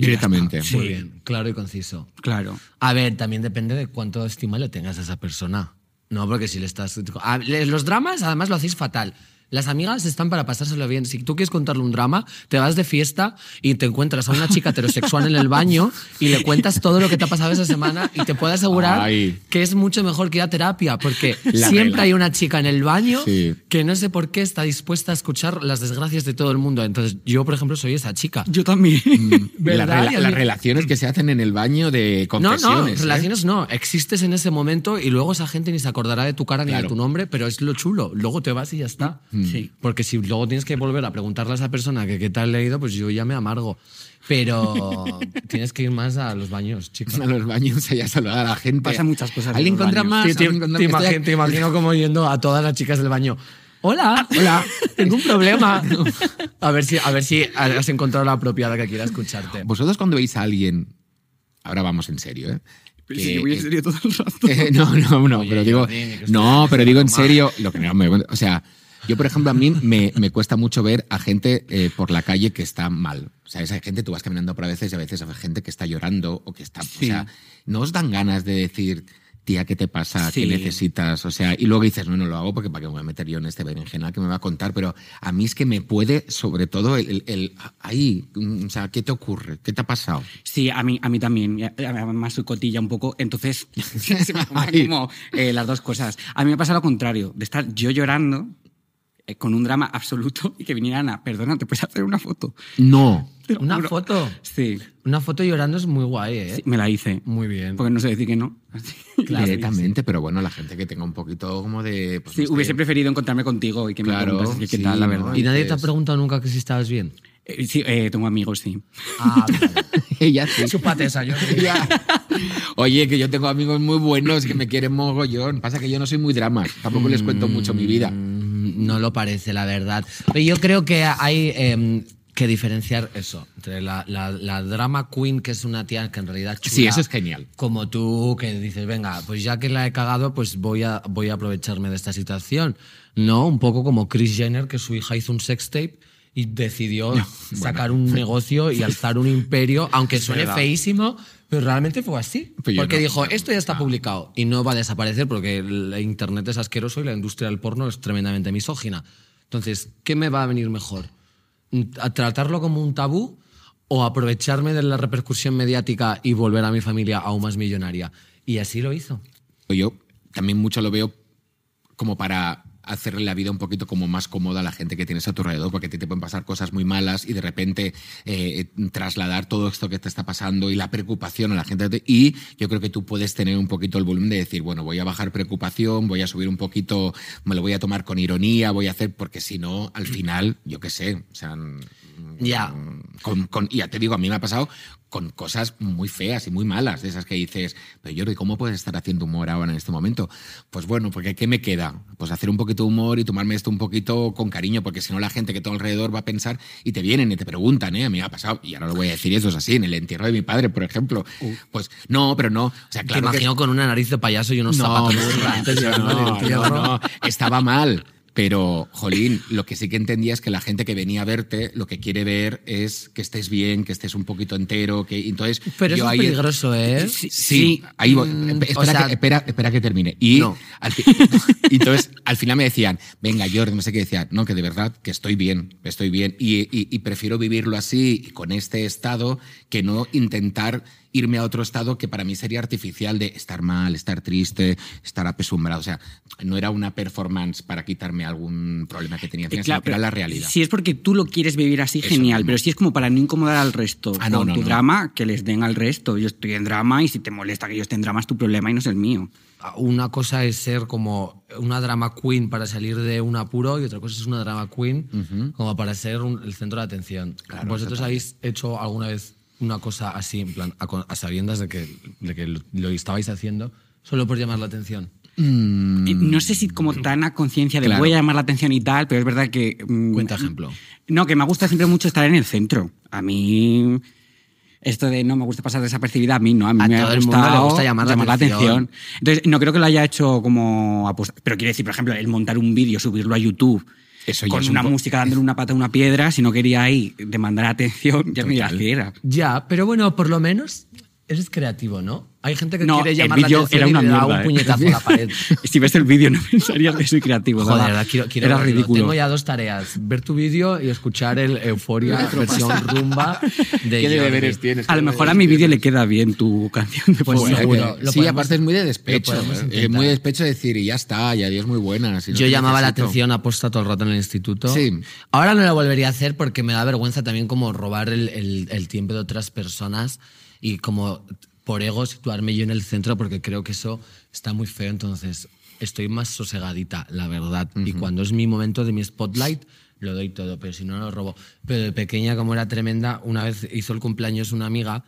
Directamente.
Sí.
Muy bien, claro y conciso.
Claro.
A ver, también depende de cuánto estima le tengas a esa persona. No, porque si le estás... Los dramas, además, lo hacéis fatal. Las amigas están para pasárselo bien. Si tú quieres contarle un drama, te vas de fiesta y te encuentras a una chica heterosexual en el baño y le cuentas todo lo que te ha pasado esa semana y te puedo asegurar
Ay.
que es mucho mejor que ir a terapia porque
La
siempre
regla.
hay una chica en el baño
Sí.
que no sé por qué está dispuesta a escuchar las desgracias de todo el mundo. Entonces, yo, por ejemplo, soy esa chica.
Yo también.
Las,
¿Verdad?
rela-
Y a
las relaciones que se hacen en el baño de
No,
confesiones.
no,
¿eh?
relaciones no. Existes en ese momento y luego esa gente ni se acordará de tu cara ni
Claro.
de tu nombre, pero es lo chulo. Luego te vas y ya está.
Sí.
Porque si luego tienes que volver a preguntarle a esa persona que qué tal le ha ido, pues yo ya me amargo. Pero tienes que ir más a los baños, chicos.
a los baños allá a saludar a la gente.
Pasan muchas cosas en
¿Alguien encuentra más?
Te, te-
¿Alguien encuentra-
te
Estoy
imagi-
aquí-
te imagino como yendo a todas las chicas del baño. Hola, hola, tengo un problema. A ver si, a ver si has encontrado la apropiada que quiera escucharte.
Vosotros cuando veis a alguien, ahora vamos en serio, ¿eh?
Pero yo voy en serio todo el rato.
Eh, no, no, no,
Oye,
pero digo, no, pero digo en serio, lo que no me, o sea, yo por ejemplo a mí me, me cuesta mucho ver a gente eh, por la calle que está mal. O sea, esa gente tú vas caminando por a veces y a veces hay gente que está llorando o que está, o
Sí.
sea, no os dan ganas de decir tía, ¿qué te pasa? ¿Qué
Sí.
necesitas? O sea, y luego dices, no, no lo hago porque para qué me voy a meter yo en este berenjenal que me va a contar, pero a mí es que me puede, sobre todo, el, el- el- ahí, mm, o sea, ¿qué te ocurre? ¿Qué te ha pasado?
Sí, a mí, a mí también. Además soy cotilla un poco, entonces se me como eh, las dos cosas. A mí me pasa lo contrario, de estar yo llorando con un drama absoluto y que viniera Ana, perdona, ¿te puedes hacer una foto?
No.
Una
juro.
foto.
Sí,
Una foto llorando es muy guay, ¿eh?
sí, me la hice.
Muy bien.
Porque no sé decir que no. Así.
Directamente, pero bueno, la gente que tenga un poquito como de... pues,
Sí,
no sé,
hubiese preferido encontrarme contigo y que
Claro,
me preguntas qué
sí,
tal, la verdad.
¿Y nadie te ha preguntado nunca que si estabas bien?
Eh, sí, eh, tengo amigos, sí.
Ah,
Ella sí.
Chúpate esa, yo.
Ya. Oye, que yo tengo amigos muy buenos que me quieren mogollón. Pasa que yo no soy muy drama. Tampoco les cuento mucho mi vida.
No lo parece, la verdad. Pero yo creo que hay em, que diferenciar eso, entre la, la- la drama queen, que es una tía que en realidad chula,
Sí, eso es genial.
Como tú, que dices, venga, pues ya que la he cagado, pues voy a, voy a aprovecharme de esta situación. No, un poco como Chris Jenner, que su hija hizo un sex tape y decidió sacar un negocio y alzar un imperio, aunque suene feísimo, pero realmente fue así.
Pero
porque
no-
dijo, esto ya está publicado y no va a desaparecer porque el Internet es asqueroso y la industria del porno es tremendamente misógina. Entonces, ¿qué me va a venir mejor? ¿A ¿Tratarlo como un tabú o aprovecharme de la repercusión mediática y volver a mi familia aún más millonaria? Y así lo hizo.
Yo también mucho lo veo como para hacerle la vida un poquito como más cómoda a la gente que tienes a tu alrededor, porque a ti te pueden pasar cosas muy malas y de repente eh, trasladar todo esto que te está pasando y la preocupación a la gente. Y yo creo que tú puedes tener un poquito el volumen de decir, bueno, voy a bajar preocupación, voy a subir un poquito, me lo voy a tomar con ironía, voy a hacer, porque si no, al final, yo qué sé, o sea,
Ya.
Con, con- y ya te digo, a mí me ha pasado con cosas muy feas y muy malas, de esas que dices, pero Jordi, ¿cómo puedes estar haciendo humor ahora en este momento? Pues bueno, porque ¿qué me queda? Pues hacer un poquito de humor y tomarme esto un poquito con cariño, porque si no la gente que tengo alrededor va a pensar y te vienen y te preguntan, ¿eh? A mí me ha pasado, y ahora lo voy a decir, eso es así, en el entierro de mi padre, por ejemplo. Pues no, pero no, o sea,
Te
claro que
imagino con una nariz de payaso y unos zapatos
no,
gigantes
no, no, no, estaba mal. Pero, Jolín, lo que sí que entendía es que la gente que venía a verte lo que quiere ver es que estés bien, que estés un poquito entero, que entonces
Pero
yo
eso es
ahí-
peligroso, ¿eh?
Sí,
Sí.
ahí voy.
Mm,
espera,
o sea-
que, espera, espera que termine. Y
No.
al y entonces al final me decían, venga, Jordi, no sé qué decía, no, que de verdad que estoy bien, estoy bien. Y, y- y prefiero vivirlo así, con este estado, que no intentar irme a otro estado que para mí sería artificial de estar mal, estar triste, estar apesumbrado. O sea, no era una performance para quitarme algún problema que tenía
Eh, claro,
sino que era la realidad.
Si es porque tú lo quieres vivir así,
Eso
genial.
mismo.
Pero si es como para no incomodar al resto
Ah, no,
con
no,
tu
no.
drama, que les den al resto. Yo estoy en drama y si te molesta que yo esté en drama es tu problema y no es el mío.
Una cosa es ser como una drama queen para salir de un apuro y otra cosa es una drama queen como para ser un- el centro de atención.
Claro,
¿Vosotros habéis hecho alguna vez una cosa así, en plan, a, sabiendas de que, de que lo, lo estabais haciendo solo por llamar la atención?
Mm.
No sé si como tan a conciencia de
Claro.
voy a llamar la atención y tal, pero es verdad que... mm,
Cuenta ejemplo.
No, que me gusta siempre mucho estar en el centro. A mí... Esto de no me gusta pasar desapercibida, a mí no, a mí
A
me ha
todo el mundo le
gustado
gusta llamar la atención.
Entonces, no creo que lo haya hecho como aposta- Pero quiero decir, por ejemplo, el montar un vídeo, subirlo a YouTube,
Eso ya
con
es un
una
po-
música dándole una pata a una piedra, si no quería ahí demandar atención, ya me
Total.
qué era.
Ya, pero bueno, por lo menos eres creativo, ¿no? Hay gente que
No,
quiere
el
llamar la
vídeo
atención
era
y
una
le da
mierda,
un
¿eh?
puñetazo a la pared.
si ves el vídeo no pensarías que soy creativo.
Joder, ahora quiero, quiero
era
verlo.
ridículo.
Tengo ya dos tareas. Ver tu vídeo y escuchar el Euforia versión rumba de
¿Qué deberes tienes?
A lo mejor a mi vídeo le queda bien tu canción de
Pues seguro.
Bueno,
Lo
sí, aparte es muy de despecho. ¿eh? Es muy de despecho decir, y ya está, y adiós, muy buenas. y no
Yo llamaba la
necesito.
atención aposta todo el rato en el instituto.
Sí.
Ahora no lo volvería a hacer porque me da vergüenza también como robar el, el- el tiempo de otras personas y como por ego situarme yo en el centro porque creo que eso está muy feo. Entonces estoy más sosegadita, la verdad. Y cuando es mi momento de mi spotlight, lo doy todo, pero si no, lo robo. Pero de pequeña, como era tremenda, una vez hizo el cumpleaños una amiga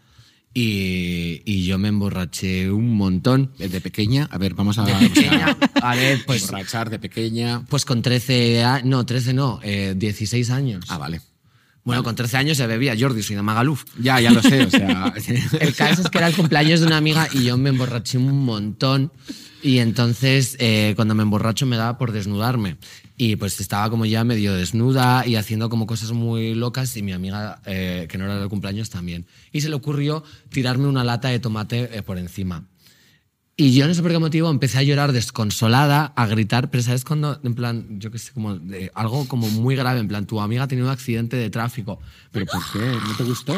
y, y yo me emborraché un montón.
De pequeña, a ver, vamos a...
pequeña, a ver, pues-
Borrachar de pequeña...
Pues con 13 años, no, 13 no, eh, 16 años.
Ah, vale.
Bueno, con 13 años se bebía Jordi, soy de Magaluf.
Ya, ya lo sé, o sea...
El caso es que era el cumpleaños de una amiga y yo me emborraché un montón. Y entonces, eh, cuando me emborracho, me daba por desnudarme. Y pues estaba como ya medio desnuda y haciendo como cosas muy locas. Y mi amiga, eh, que no era del cumpleaños, también. Y se le ocurrió tirarme una lata de tomate eh, por encima. Y yo no sé por qué motivo empecé a llorar desconsolada, a gritar, pero ¿sabes cuando, en plan, yo qué sé, como de algo como muy grave, en plan, tu amiga ha tenido un accidente de tráfico.
¿Pero por qué? ¿No te gustó?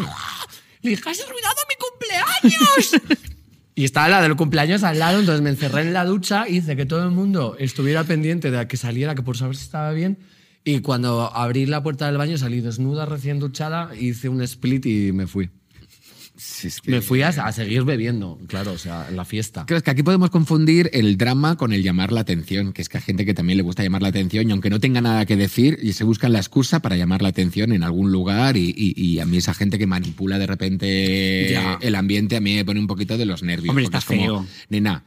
Le dije, has arruinado mi cumpleaños. y estaba la del cumpleaños al lado, entonces me encerré en la ducha, hice que todo el mundo estuviera pendiente de que saliera, que por saber si estaba bien. Y cuando abrí la puerta del baño salí desnuda, recién duchada, hice un split y me fui.
Sí, es que-
Me fui a, a seguir bebiendo, claro, o sea, en la fiesta.
Creo que aquí podemos confundir el drama con el llamar la atención, que es que hay gente que también le gusta llamar la atención y aunque no tenga nada que decir, y se buscan la excusa para llamar la atención en algún lugar y, y- y a mí esa gente que manipula de repente
Ya.
el ambiente a mí me pone un poquito de los nervios.
Hombre,
porque
está
es como, nena,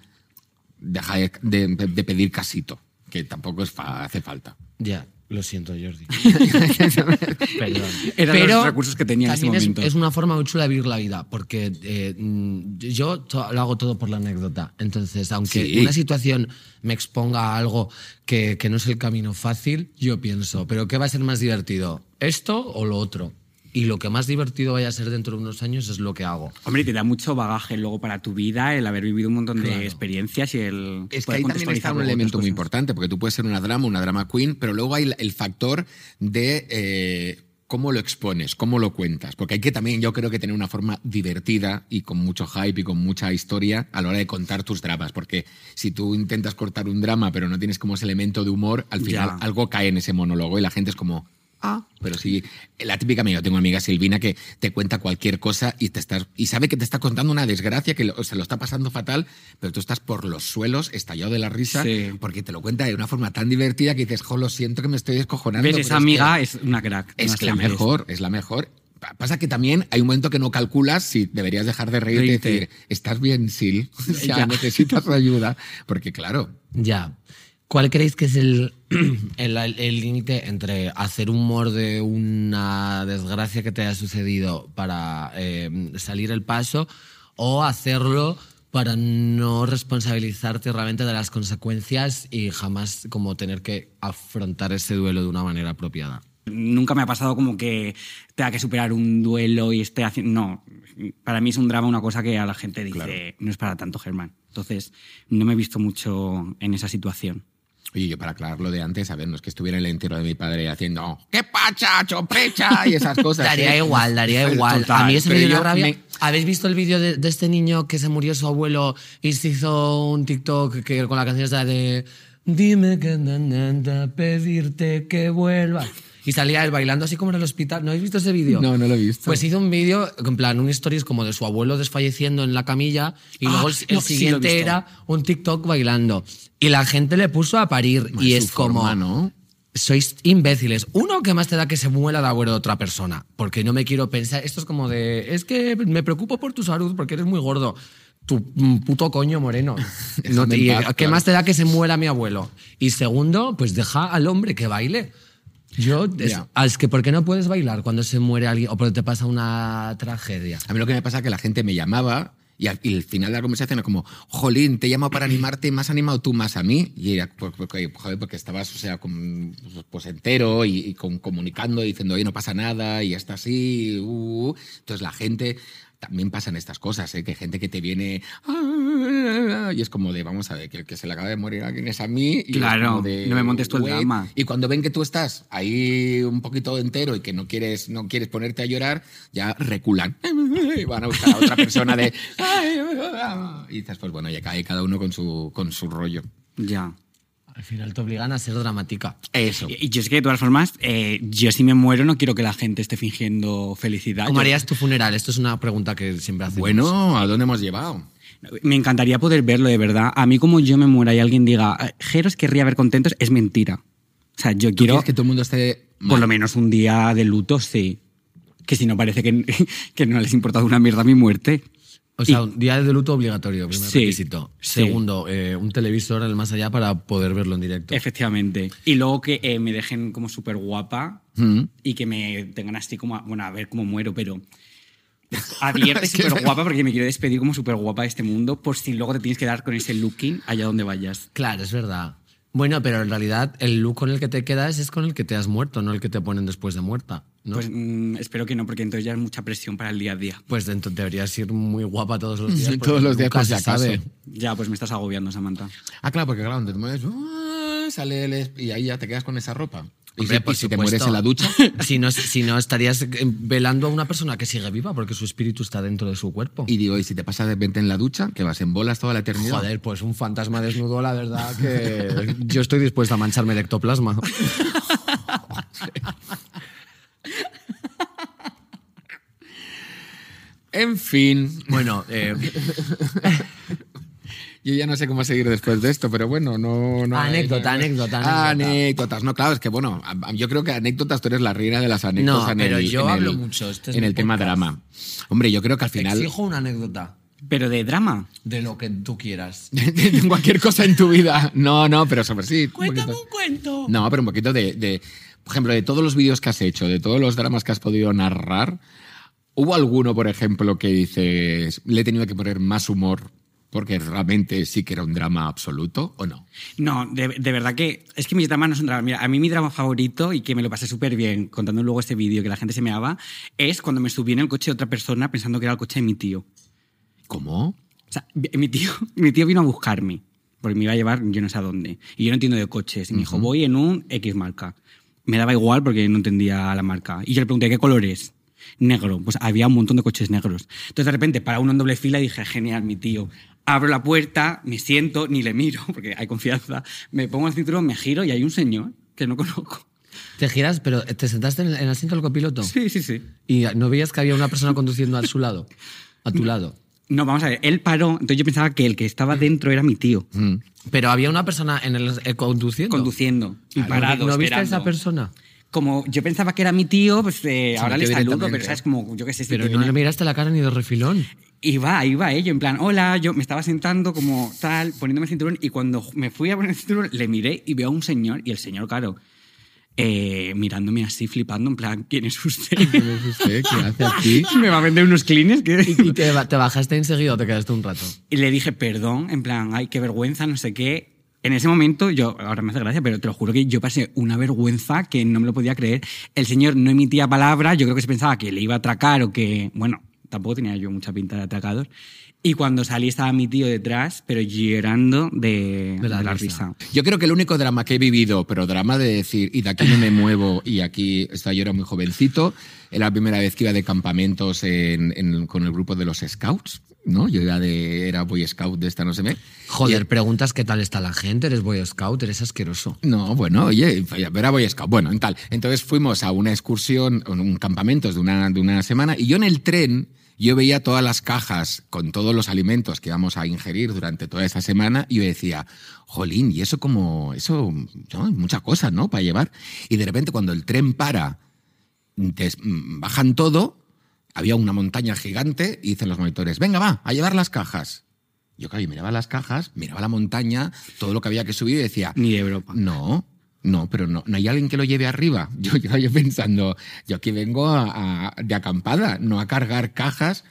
deja de, de- de pedir casito, que tampoco es fa- hace falta.
Ya, lo siento, Jordi. Perdón.
Eran los recursos que tenía en ese
es-
momento.
Es, una forma muy chula de vivir la vida, porque eh, mm, yo to- lo hago todo por la anécdota. Entonces, aunque
Sí.
una situación me exponga a algo que, que no es el camino fácil, yo pienso, ¿pero qué va a ser más divertido? ¿Esto o lo otro? Y lo que más divertido vaya a ser dentro de unos años es lo que hago.
Hombre, te da mucho bagaje luego para tu vida el haber vivido un montón
Claro.
de experiencias y el.
Es que ahí también está un elemento muy importante, porque tú puedes ser una drama, una drama queen, pero luego hay el factor de eh, cómo lo expones, cómo lo cuentas. Porque hay que también, yo creo que tener una forma divertida y con mucho hype y con mucha historia a la hora de contar tus dramas. Porque si tú intentas cortar un drama, pero no tienes como ese elemento de humor, al final
Ya.
algo cae en ese monólogo y la gente es como. Ah, pero sí, la típica amiga, tengo una amiga Silvina que te cuenta cualquier cosa y te estás y sabe que te está contando una desgracia que lo- se lo está pasando fatal, pero tú estás por los suelos estallado de la risa
Sí.
porque te lo cuenta de una forma tan divertida que dices, jo, lo siento que me estoy descojonando.
¿Ves?
pero
Esa
es que
amiga es una crack.
es
una
que la mejor, es la mejor. Pa- Pasa que también hay un momento que no calculas si deberías dejar de reírte y
Reírte.
decir, ¿estás bien, Sil? O sea,
Ya.
necesitas ayuda. Porque claro,
Ya. ¿Cuál creéis que es el el el límite entre hacer humor de una desgracia que te haya sucedido para eh, salir el paso o hacerlo para no responsabilizarte realmente de las consecuencias y jamás como tener que afrontar ese duelo de una manera apropiada?
Nunca me ha pasado como que tenga que superar un duelo y esté haciendo. No, para mí es un drama una cosa que a la gente dice, no es para tanto, Germán. Entonces, no me he visto mucho en esa situación.
Oye, yo para aclararlo de antes, a ver, no es que estuviera en el entierro de mi padre haciendo ¡Qué pacha, choprecha! y esas cosas.
Daría
¿eh?
igual, daría igual.
Total,
a mí eso me dio una rabia.
me-
¿Habéis visto el vídeo de, de este niño que se murió su abuelo y se hizo un TikTok que, con la canción esta de Dime que nada pedirte que vuelvas? Y salía él bailando así como en el hospital. ¿No habéis visto ese vídeo?
No, no lo he visto.
Pues hizo un vídeo, en plan, un stories como de su abuelo desfalleciendo en la camilla y
Ah,
luego el, el
no, sí
siguiente
visto.
era un TikTok bailando. Y la gente le puso a parir
Bueno,
y
es
es como...
forma, ¿no?
Sois imbéciles. Uno, que más te da que se muera el abuelo de otra persona? Porque no me quiero pensar. Esto es como de. Es que me preocupo por tu salud porque eres muy gordo. Tu puto coño moreno. No te-
paz,
¿Qué
claro.
más te da que se muera mi abuelo? Y segundo, pues deja al hombre que baile. Yo, es,
Ya.
ah, es que ¿por qué no puedes bailar cuando se muere alguien o porque te pasa una tragedia?
A mí lo que me pasa es que la gente me llamaba y al, y al final de la conversación era como, jolín, te llamo para animarte, has animado tú más a mí. Y era, pues, porque, joder, porque estabas, o sea, con- pues entero y, y con- comunicando, diciendo, oye, no pasa nada y ya está así. uh, uh". Entonces la gente, también pasan estas cosas, ¿eh? que hay gente que te viene "Ah", y es como de, vamos a ver, que el que se le acaba de morir a alguien es a mí. y
Claro,
de,
no me montes tú el drama.
Y cuando ven que tú estás ahí un poquito entero y que no quieres, no quieres ponerte a llorar, ya reculan. Y van a buscar a otra persona de... Y dices, pues bueno, ya cae cada uno con su, con su rollo.
Ya.
Al final te obligan a ser dramática.
Eso.
Y y yo es que de todas formas, eh, yo si me muero no quiero que la gente esté fingiendo felicidad.
¿Cómo
Yo-
harías tu funeral? Esto es una pregunta que siempre hacemos.
Bueno, ¿a dónde hemos llevado?
Me encantaría poder verlo, de verdad. A mí como yo me muera y alguien diga, "Eh, Jeros querría ver contentos, es mentira. O sea, yo
¿Tú
quiero
que todo el mundo esté...
por
mal?
lo menos un día de luto, sí. Que si no parece que, que no les ha importado una mierda mi muerte.
O sea,
Y-
un día de luto obligatorio, primer
Sí,
requisito.
sí.
Segundo, eh, un televisor en el más allá para poder verlo en directo.
Efectivamente. Y luego que eh, me dejen como súper guapa
Mm.
y que me tengan así como, a- bueno, a ver cómo muero, pero abierta y súper guapa porque me quiero despedir como súper guapa de este mundo por si luego te tienes que dar con ese looking allá donde vayas.
Claro, es verdad. Bueno, pero en realidad el look con el que te quedas es con el que te has muerto, no el que te ponen después de muerta. ¿no?
Pues mm, espero que no, porque entonces ya es mucha presión para el día a día.
Pues entonces deberías ir muy guapa todos los días.
Sí, todos los días,
se
acaso.
sabe.
Ya, pues me estás agobiando, Samantha.
Ah, claro, porque claro, donde te mueves, ¡ah! sale el y ahí ya te quedas con esa ropa. Y,
Hombre,
si,
por
y si te mueres en la ducha,
Si no, si no, estarías eh, velando a una persona que sigue viva porque su espíritu está dentro de su cuerpo.
y digo, y si te pasas de repente en la ducha, que vas en bolas toda la eternidad.
Joder, pues un fantasma desnudo, la verdad que yo estoy dispuesta a mancharme de ectoplasma.
En fin,
Bueno, eh,
yo ya no sé cómo seguir después de esto, pero bueno, no. no
Anécdota,
no-
anécdota, anécdota.
anécdotas. No, claro, es que bueno, yo creo que anécdotas tú eres la reina de las anécdotas
No,
en
pero
el,
yo
en
hablo
el-
mucho, este es
en el tema drama. Hombre, yo creo que al final.
exijo una anécdota
Pero de drama.
de lo que tú quieras.
de cualquier cosa en tu vida. No, no, pero sobre sí. un
Cuéntame
poquito.
un cuento.
No, pero un poquito de, de- por ejemplo, de todos los vídeos que has hecho, de todos los dramas que has podido narrar, ¿hubo alguno, por ejemplo, que dices, le he tenido que poner más humor porque realmente sí que era un drama absoluto o no?
No, de, de verdad que es que mis dramas no son dramas. Mira, a mí mi drama favorito y que me lo pasé súper bien contando luego este vídeo que la gente se me daba es cuando me subí en el coche de otra persona pensando que era el coche de mi tío.
¿Cómo?
O sea, mi tío, mi tío vino a buscarme porque me iba a llevar yo no sé a dónde. Y yo no entiendo de coches. Y me dijo, voy en un X marca. Me daba igual porque no entendía la marca. Y yo le pregunté, ¿qué color es? Negro. Pues había un montón de coches negros. Entonces de repente para uno en doble fila dije, genial, mi tío. Abro la puerta, me siento, ni le miro porque hay confianza. Me pongo el cinturón, me giro y hay un señor que no conozco.
Te giras, pero te sentaste en el, en el asiento del copiloto
Sí, sí, sí.
y no veías que había una persona conduciendo a su lado, a tu lado.
No, vamos a ver, él paró, entonces yo pensaba que el que estaba dentro era mi tío,
Mm.
Pero había una persona en el eh, conduciendo.
conduciendo y
¿No-
parado.
¿No viste a esa persona?
como yo pensaba que era mi tío, pues eh, ahora le saludo, pero sabes como yo qué sé. si
Pero no
viene-
le miraste la cara ni de refilón.
Iba, iba ello, en plan, hola, yo me estaba sentando como tal, poniéndome el cinturón, y cuando me fui a poner el cinturón, le miré y veo a un señor, y el señor, claro, eh, mirándome así, flipando, en plan, ¿quién es usted?
¿Quién es usted? ¿Qué hace aquí?
¿Me va a vender unos clines? ¿Qué?
¿Y te, te bajaste enseguida o te quedaste un rato?
Y le dije, perdón, en plan, ay, qué vergüenza, no sé qué. En ese momento, yo, ahora me hace gracia, pero te lo juro que yo pasé una vergüenza que no me lo podía creer. El señor no emitía palabra, yo creo que se pensaba que le iba a atracar o que, bueno, tampoco tenía yo mucha pinta de atracador. Y cuando salí estaba mi tío detrás, pero llorando de,
De la
de la
risa.
risa.
Yo creo que el único drama que he vivido, pero drama de decir, y de aquí no me muevo, y aquí, o sea, yo era muy jovencito, era la primera vez que iba de campamentos en- en- con el grupo de los Scouts, ¿no? Yo era, de, era Boy Scout de esta, no sé qué.
Joder, preguntas qué tal está la gente, eres Boy Scout, eres asqueroso.
No, bueno, oye, era Boy Scout. Bueno, en tal. Entonces fuimos a una excursión, un campamento de una, de una semana, y yo en el tren, yo veía todas las cajas con todos los alimentos que íbamos a ingerir durante toda esa semana, y yo decía, jolín, y eso como, eso, ¿no? muchas cosas, ¿no? Para llevar. Y de repente cuando el tren para, mm, bajan todo, había una montaña gigante, y dicen los monitores, venga, va, a llevar las cajas. Yo, claro, miraba las cajas, miraba la montaña, todo lo que había que subir y decía,
Ni Europa.
no, no, pero no, no hay alguien que lo lleve arriba. Yo, yo, yo pensando, yo aquí vengo a- a- de acampada, no a cargar cajas.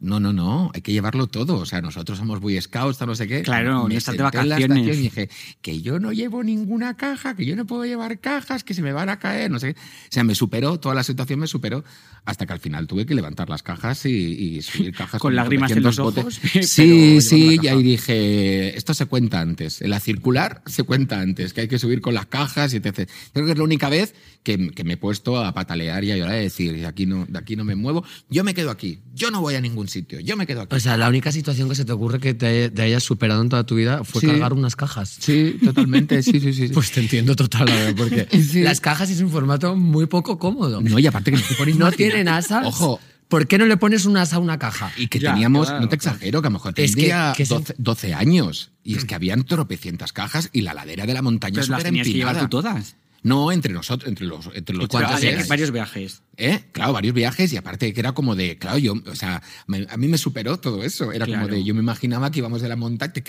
No, no, no, hay que llevarlo todo. O sea, nosotros somos Boy Scouts, no sé qué.
Claro,
Me
no estás de vacaciones.
y dije, que yo no llevo ninguna caja, que yo no puedo llevar cajas, que se me van a caer, no sé qué. O sea, me superó, toda la situación me superó, hasta que al final tuve que levantar las cajas y, y subir cajas.
Con lágrimas en los
400
ojos,
Sí, sí, y ahí dije, esto se cuenta antes. En la circular se cuenta antes, que hay que subir con las cajas y etc. Creo que es la única vez que, que me he puesto a patalear y a llorar y decir, de aquí, no, de aquí no me muevo, yo me quedo aquí, yo no voy a ningún sitio, yo me quedo aquí.
O sea, la única situación que se te ocurre que te, te hayas superado en toda tu vida fue
Sí.
cargar unas cajas.
sí, totalmente, sí, sí, sí. sí.
Pues te entiendo total, verdad, porque
Sí.
las cajas es un formato muy poco cómodo.
no, y aparte que no te pones
no
máquina.
tienen asas.
Ojo,
¿Por qué no le pones un asa a una caja?
y que
Ya,
teníamos,
claro,
no te exagero, que a lo mejor
Es que-
tendría
que es-
12, 12 años. Y es que habían tropecientas cajas y la ladera de la montaña
Pero las tenías que llevar
empinada.
tú todas.
No, entre nosotros, entre los, entre los.
Había varios viajes.
¿Eh? Claro, varios viajes y aparte que era como de, claro, yo, o sea, me- a mí me superó todo eso. Era como de, yo me imaginaba que íbamos de la montaña, que,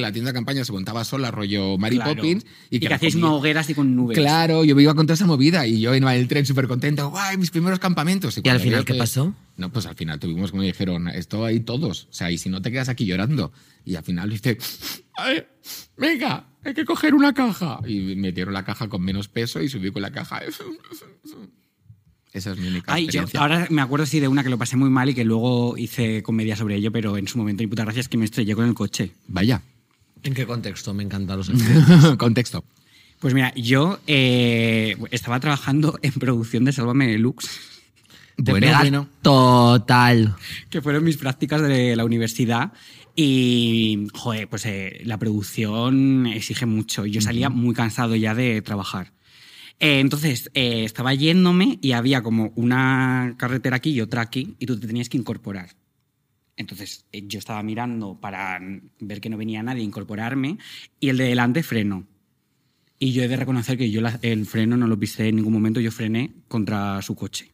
la tienda de campaña se montaba sola, rollo Mary
Claro.
Poppins. Y que,
que
comida-
una hoguera así con nubes.
Claro, yo me iba con toda esa movida y yo en el tren súper contento, guay, mis primeros campamentos.
¿Y al final qué
que-
pasó?
No, pues al final tuvimos, como dijeron, esto ahí todos. O sea, y si no te quedas aquí llorando. Y al final dice, "Ay, venga, hay que coger una caja. Y metieron la caja con menos peso y subí con la caja. Esa es mi única
Ay, yo
experiencia.
ahora me acuerdo sí de una que lo pasé muy mal y que luego hice comedia sobre ello, pero en su momento, y puta gracia, es que me estrellé con el coche.
Vaya.
¿En qué contexto? Me encantan los.
Contexto.
Pues mira, yo eh, estaba trabajando en producción de Sálvame Deluxe,
Te
Bueno,
pegas
bueno.
Total.
que fueron mis prácticas de la universidad. Y, joder, pues eh, la producción exige mucho. Yo salía muy cansado ya de trabajar. Eh, entonces, eh, estaba yéndome y había como una carretera aquí y otra aquí, y tú te tenías que incorporar. Entonces, eh, yo estaba mirando para ver que no venía nadie, incorporarme, y el de delante frenó. Y yo he de reconocer que yo la- el freno no lo pisé en ningún momento, yo frené contra su coche.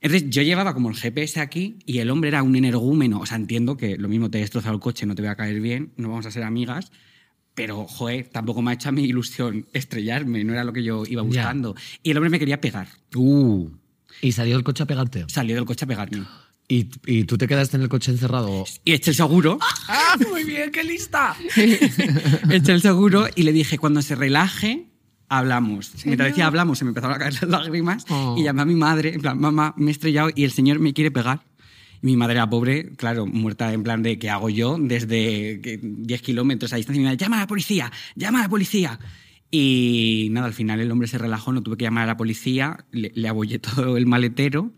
Entonces yo llevaba como el GPS aquí y el hombre era un energúmeno. O sea, entiendo que lo mismo te he destrozado el coche, no te voy a caer bien, no vamos a ser amigas. Pero, joder, tampoco me ha hecho a mi ilusión estrellarme, no era lo que yo iba
Ya.
buscando. Y el hombre me quería pegar.
Uh.
¿Y salió el coche a pegarte?
Salió del coche a pegarme.
¿Y, y tú te quedaste en el coche encerrado?
Y eché el seguro,
¡Ah, muy bien, qué lista!
eché el seguro y le dije, cuando se relaje, hablamos. Mientras decía hablamos, se me empezaron a caer las lágrimas
Oh.
y llamé a mi madre, en plan, mamá, me he estrellado y el señor me quiere pegar. Y mi madre era pobre, claro, muerta en plan de ¿qué hago yo? Desde que 10 kilómetros a distancia, y me dice, llama a la policía, llama a la policía. Y nada, al final el hombre se relajó, no tuve que llamar a la policía, le, le abollé todo el maletero.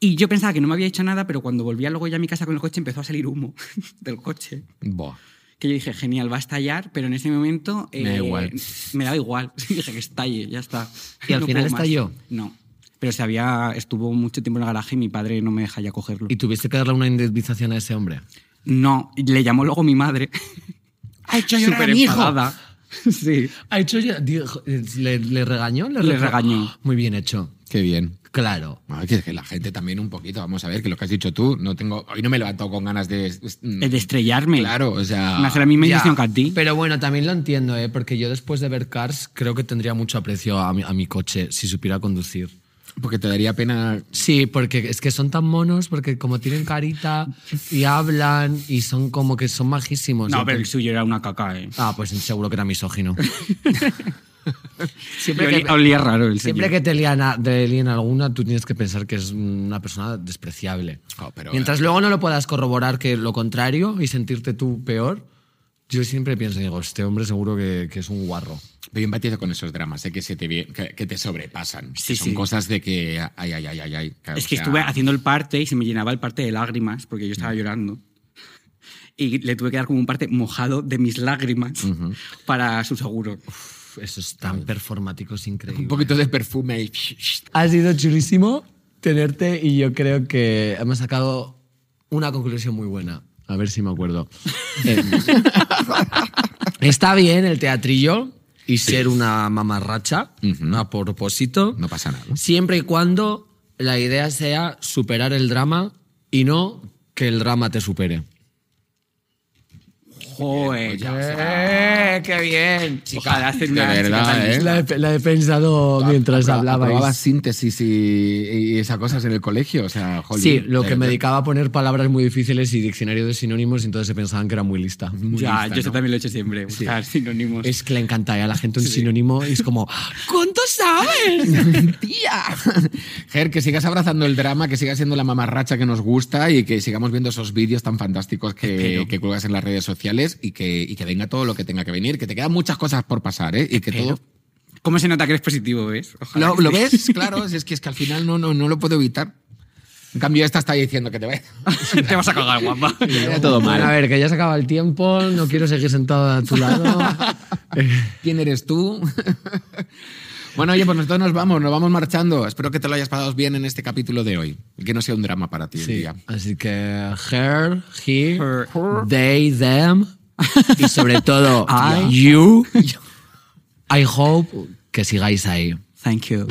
Y yo pensaba que no me había hecho nada, pero cuando volvía luego ya a mi casa con el coche empezó a salir humo del coche
Buah.
Que yo dije, genial, va a estallar, pero en ese momento...
Me da
eh,
igual.
Me daba igual. dije que estalle, ya está.
¿Y al final
más.
estalló?
No. Pero se había, estuvo mucho tiempo en el garaje y mi padre no me deja ya cogerlo.
¿Y tuviste que darle una indemnización a ese hombre?
No, le llamó luego mi madre.
¡Ha hecho
Súper enfadada. Sí.
¿Ha hecho ya? dijo- ¿Le, le regañó?
Le regañó.
Muy bien hecho.
Qué bien.
Claro.
Que, que la gente también un poquito, vamos a ver, que lo que has dicho tú, no tengo, hoy no me he levantado con ganas de...
De estrellarme.
Claro, o sea...
Me hace la misma
Ya,
ilusión que a ti.
Pero bueno, también lo entiendo, ¿eh? porque yo después de ver Cars creo que tendría mucho aprecio a mi, a mi coche si supiera conducir.
Porque te daría pena...
Sí, porque es que son tan monos, porque como tienen carita y hablan y son como que son majísimos.
No,
Yo
pero el suyo era una caca, ¿eh?
Ah, pues seguro que era misógino. Siempre
olía,
que,
olía raro el
siempre
señor.
que te lían, a- te alguna, tú tienes que pensar que es una persona despreciable.
Oh, pero-
Mientras luego no lo puedas corroborar que lo contrario y sentirte tú peor, yo siempre pienso, digo, este hombre seguro que, que es un guarro.
Pero yo empatizo con esos dramas, sé que, se te, que, que te sobrepasan.
Sí,
Son
sí.
cosas de que... Ay, ay, ay, ay, ay.
Es
o
que
sea,
estuve haciendo el parte y se me llenaba el parte de lágrimas porque yo estaba llorando. Y le tuve que dar como un parte mojado de mis lágrimas para su seguro.
Uf, Eso es tan performático, es increíble.
Un poquito de perfume y...
Ha sido chulísimo tenerte y yo creo que hemos sacado una conclusión muy buena. A ver si me acuerdo. Eh, está bien el teatrillo y ser una mamarracha a propósito.
No pasa nada.
Siempre y cuando la idea sea superar el drama y no que el drama te supere.
Joder,
¡Eh, ¡Qué bien!
Hacer
de
chica
verdad,
tan
¿eh?
La he, la he pensado mientras
aprobabas síntesis y, y esas cosas en el colegio, o sea, jolín,
Sí, lo que me
de-
dedicaba a poner palabras muy difíciles y diccionario de sinónimos, y entonces se pensaban que era muy lista.
muy
Ya,
lista,
yo eso
¿no?
también lo he hecho siempre, buscar sinónimos.
Es que le encanta ¿eh? a la gente un sinónimo y es como, ¿cuánto sabes?
¡Tía! Ger, que sigas abrazando el drama, que sigas siendo la mamarracha que nos gusta y que sigamos viendo esos vídeos tan fantásticos que, que cuelgas en las redes sociales y que, y que venga todo lo que tenga que venir, que te quedan muchas cosas por pasar, ¿eh? Y que todo...
¿Cómo se nota que eres positivo, ves? Ojalá
¿Lo, lo ves? Claro, es que, es que al final no, no, no lo puedo evitar. En cambio, esta está diciendo que te vaya,
Te vas a cagar, guapa.
todo
Bueno, a
mal.
ver, que ya se acaba el tiempo, no quiero seguir sentado a tu lado.
¿Quién eres tú? Bueno, oye, pues nosotros nos vamos, nos vamos marchando. Espero que te lo hayas pasado bien en este capítulo de hoy. Y que no sea un drama para ti el
Sí,
día.
así que her, he,
Her.
they, them y sobre todo,
I,
you. I hope que sigáis ahí. Thank you.